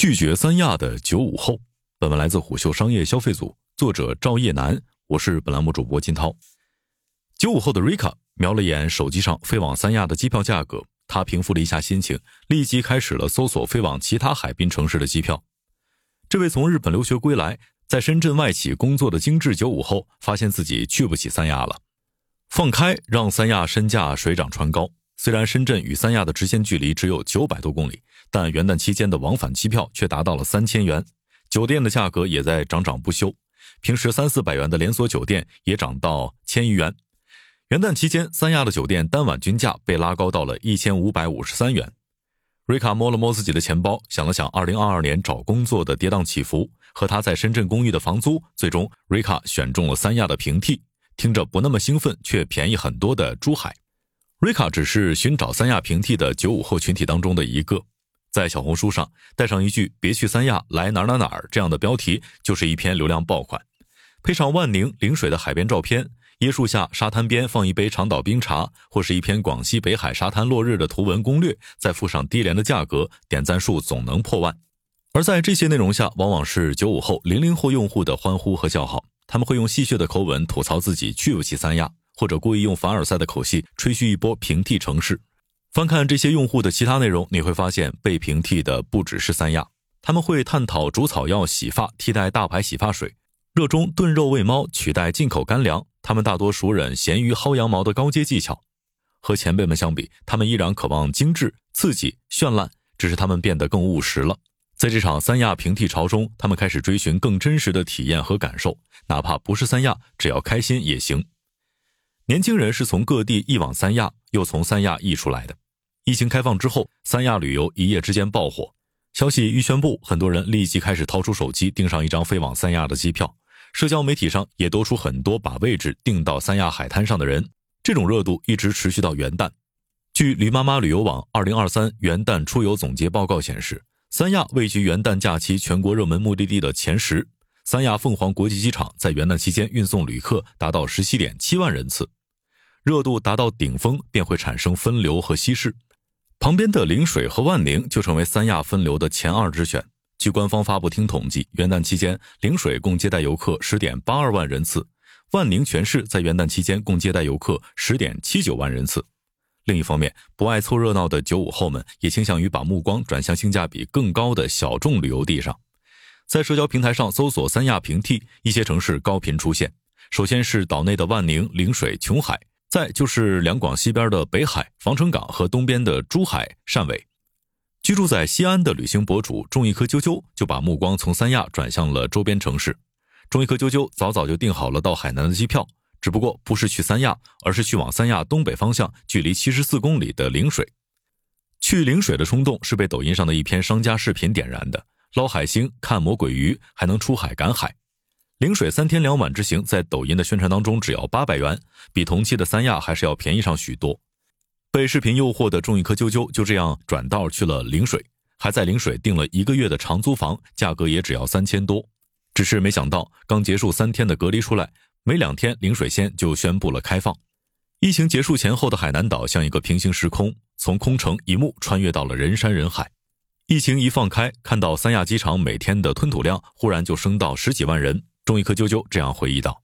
拒绝三亚的九五后。本文来自虎嗅商业消费组，作者赵叶楠，我是本栏目主播金涛。九五后的 Rika 瞄了眼手机上飞往三亚的机票价格，他平复了一下心情，立即开始了搜索飞往其他海滨城市的机票。这位从日本留学归来，在深圳外企工作的精致九五后，发现自己去不起三亚了。放开让三亚身价水涨船高。虽然深圳与三亚的直线距离只有九百多公里，但元旦期间的往返机票却达到了三千元，酒店的价格也在涨涨不休。平时三四百元的连锁酒店也涨到千余元。元旦期间，三亚的酒店单晚均价被拉高到了一千五百五十三元。瑞卡摸了摸自己的钱包，想了想二零二二年找工作的跌宕起伏和他在深圳公寓的房租，最终瑞卡选中了三亚的平替，听着不那么兴奋却便宜很多的珠海。瑞卡只是寻找三亚平替的九五后群体当中的一个，在小红书上带上一句“别去三亚，来哪哪哪儿”这样的标题，就是一篇流量爆款。配上万宁陵水的海边照片，椰树下沙滩边放一杯长岛冰茶，或是一篇广西北海沙滩落日的图文攻略，再附上低廉的价格，点赞数总能破万。而在这些内容下，往往是九五后、零零后用户的欢呼和叫好，他们会用戏谑的口吻吐槽自己去不起三亚。或者故意用凡尔赛的口气吹嘘一波平替城市。翻看这些用户的其他内容，你会发现被平替的不只是三亚。他们会探讨煮草药洗发替代大牌洗发水，热衷炖肉喂猫取代进口干粮。他们大多熟忍咸鱼薅羊毛的高阶技巧。和前辈们相比，他们依然渴望精致、刺激、绚烂，只是他们变得更务实了。在这场三亚平替潮中，他们开始追寻更真实的体验和感受，哪怕不是三亚，只要开心也行。年轻人是从各地一往三亚，又从三亚溢出来的。疫情开放之后，三亚旅游一夜之间爆火。消息一宣布，很多人立即开始掏出手机订上一张飞往三亚的机票。社交媒体上也多出很多把位置订到三亚海滩上的人。这种热度一直持续到元旦。据驴妈妈旅游网二零二三元旦出游总结报告显示，三亚位居元旦假期全国热门目的地的前十。三亚凤凰国际机场在元旦期间运送旅客达到十七点七万人次。热度达到顶峰，便会产生分流和稀释。旁边的陵水和万宁就成为三亚分流的前二之选。据官方发布厅统计，元旦期间陵水共接待游客十点八二万人次，万宁全市在元旦期间共接待游客十点七九万人次。另一方面，不爱凑热闹的九五后们也倾向于把目光转向性价比更高的小众旅游地上。在社交平台上搜索“三亚平替”，一些城市高频出现。首先是岛内的万宁、陵水、琼海。再就是两广西边的北海、防城港和东边的珠海、汕尾，居住在西安的旅行博主种一颗啾啾就把目光从三亚转向了周边城市。种一颗啾啾早早就订好了到海南的机票，只不过不是去三亚，而是去往三亚东北方向距离七十四公里的陵水。去陵水的冲动是被抖音上的一篇商家视频点燃的，捞海星、看魔鬼鱼，还能出海赶海。陵水三天两晚之行，在抖音的宣传当中只要八百元，比同期的三亚还是要便宜上许多。被视频诱惑的种一颗啾啾就这样转道去了陵水，还在陵水订了一个月的长租房，价格也只要三千多。只是没想到，刚结束三天的隔离出来，没两天，陵水县就宣布了开放。疫情结束前后的海南岛像一个平行时空，从空城一幕穿越到了人山人海。疫情一放开，看到三亚机场每天的吞吐量忽然就升到十几万人。种一颗啾啾这样回忆道：“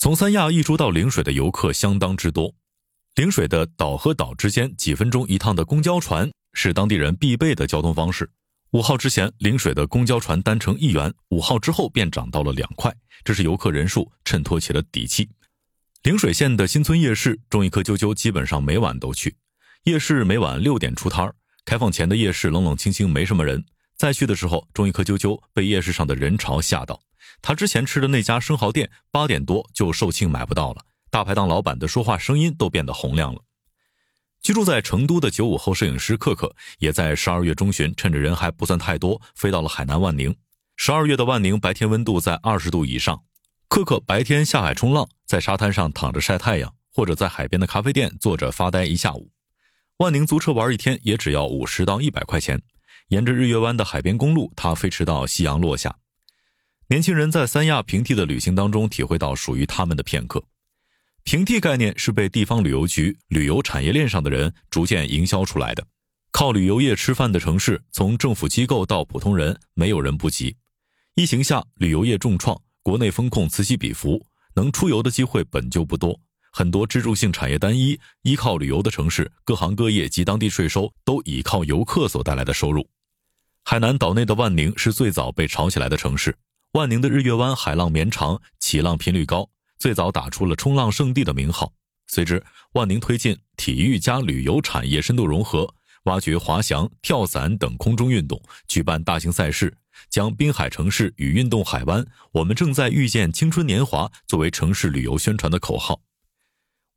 从三亚一出到陵水的游客相当之多，陵水的岛和岛之间几分钟一趟的公交船是当地人必备的交通方式。五号之前，陵水的公交船单程一元，五号之后便涨到了两块，这是游客人数衬托起了底气。陵水县的新村夜市，种一颗啾啾基本上每晚都去。夜市每晚六点出摊儿，开放前的夜市冷冷清清，没什么人。再去的时候，种一颗啾啾被夜市上的人潮吓到。”他之前吃的那家生蚝店，八点多就售罄买不到了。大排档老板的说话声音都变得洪亮了。居住在成都的九五后摄影师克克，也在十二月中旬趁着人还不算太多，飞到了海南万宁。十二月的万宁白天温度在二十度以上，克克白天下海冲浪，在沙滩上躺着晒太阳，或者在海边的咖啡店坐着发呆一下午。万宁租车玩一天也只要五十到一百块钱，沿着日月湾的海边公路，他飞驰到夕阳落下。年轻人在三亚平替的旅行当中，体会到属于他们的片刻。平替概念是被地方旅游局旅游产业链上的人逐渐营销出来的。靠旅游业吃饭的城市，从政府机构到普通人，没有人不急。疫情下，旅游业重创，国内风控此起彼伏，能出游的机会本就不多。很多支柱性产业单一、依靠旅游的城市，各行各业及当地税收都倚靠游客所带来的收入。海南岛内的万宁是最早被炒起来的城市。万宁的日月湾海浪绵长，起浪频率高，最早打出了冲浪圣地的名号。随之，万宁推进体育加旅游产业深度融合。挖掘滑翔、跳伞等空中运动，举办大型赛事，将滨海城市与运动海湾，我们正在遇见青春年华作为城市旅游宣传的口号。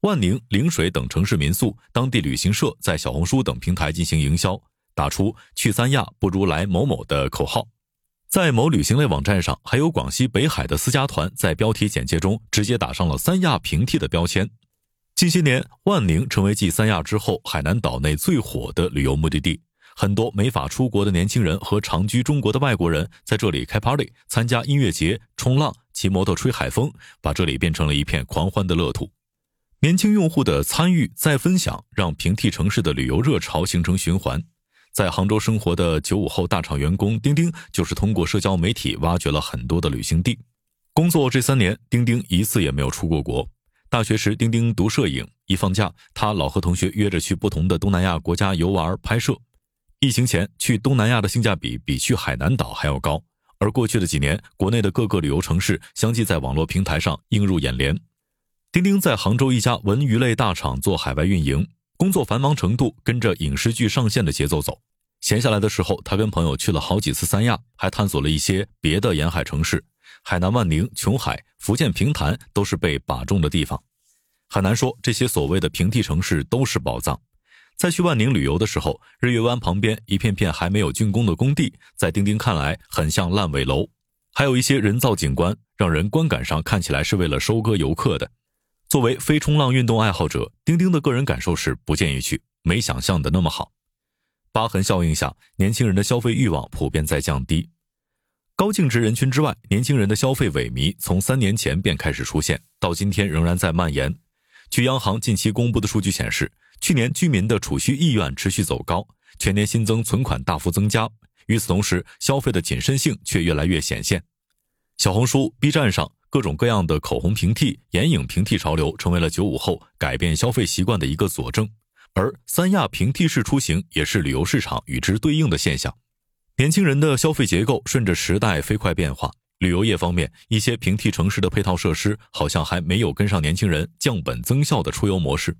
万宁、陵水等城市民宿、当地旅行社在小红书等平台进行营销，打出“去三亚不如来某某”的口号。在某旅行类网站上，还有广西北海的私家团在标题简介中直接打上了“三亚平替”的标签。近些年，万宁成为继三亚之后海南岛内最火的旅游目的地。很多没法出国的年轻人和长居中国的外国人在这里开 party、参加音乐节、冲浪、骑摩托吹海风，把这里变成了一片狂欢的乐土。年轻用户的参与再分享，让平替城市的旅游热潮形成循环。在杭州生活的九五后大厂员工丁丁，就是通过社交媒体挖掘了很多的旅行地。工作这三年，丁丁一次也没有出过国。大学时，丁丁读摄影，一放假，他老和同学约着去不同的东南亚国家游玩拍摄。疫情前，去东南亚的性价比比去海南岛还要高。而过去的几年，国内的各个旅游城市相继在网络平台上映入眼帘。丁丁在杭州一家文娱类大厂做海外运营，工作繁忙程度跟着影视剧上线的节奏走。闲下来的时候，他跟朋友去了好几次三亚，还探索了一些别的沿海城市。海南万宁、琼海、福建平潭都是被把中的地方。很难说这些所谓的平替城市都是宝藏。在去万宁旅游的时候，日月湾旁边一片片还没有竣工的工地，在丁丁看来很像烂尾楼，还有一些人造景观，让人观感上看起来是为了收割游客的。作为非冲浪运动爱好者，丁丁的个人感受是不建议去，没想象的那么好。疤痕效应下，年轻人的消费欲望普遍在降低。高净值人群之外，年轻人的消费萎靡从三年前便开始出现，到今天仍然在蔓延。据央行近期公布的数据显示，去年居民的储蓄意愿持续走高，全年新增存款大幅增加。与此同时，消费的谨慎性却越来越显现。小红书、B 站上各种各样的口红平替、眼影平替潮流，成为了九五后改变消费习惯的一个佐证。而三亚平替式出行也是旅游市场与之对应的现象。年轻人的消费结构顺着时代飞快变化，旅游业方面，一些平替城市的配套设施好像还没有跟上年轻人降本增效的出游模式。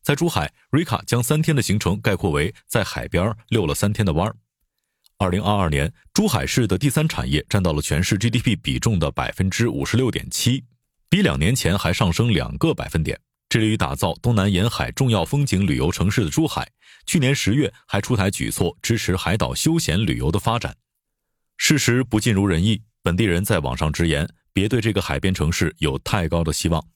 在珠海，瑞卡将三天的行程概括为在海边溜了三天的弯儿。二零二二年，珠海市的第三产业占到了全市 GDP 比重的百分之五十六点七，比两年前还上升两个百分点。致力于打造东南沿海重要风景旅游城市的珠海，去年十月还出台举措支持海岛休闲旅游的发展。事实不尽如人意，本地人在网上直言：“别对这个海边城市有太高的希望。”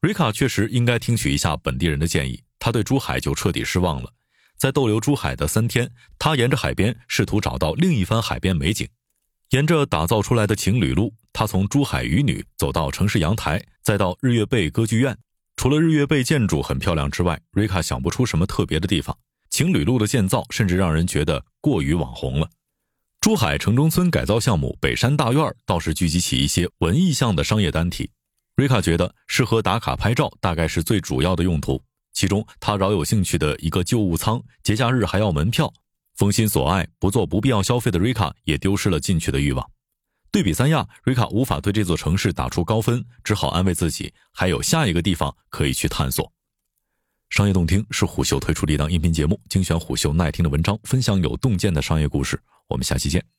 瑞卡确实应该听取一下本地人的建议，他对珠海就彻底失望了。在逗留珠海的三天，他沿着海边试图找到另一番海边美景。沿着打造出来的情侣路，他从珠海渔女走到城市阳台，再到日月贝歌剧院。除了日月贝建筑很漂亮之外，瑞卡想不出什么特别的地方。情侣路的建造甚至让人觉得过于网红了。珠海城中村改造项目北山大院倒是聚集起一些文艺向的商业单体。瑞卡觉得适合打卡拍照大概是最主要的用途。其中他饶有兴趣的一个旧物仓，节假日还要门票，封心所爱，不做不必要消费的瑞卡也丢失了进去的欲望。对比三亚，瑞卡无法对这座城市打出高分，只好安慰自己还有下一个地方可以去探索。商业洞听是虎嗅推出的一档音频节目，精选虎嗅耐听的文章，分享有洞见的商业故事。我们下期见。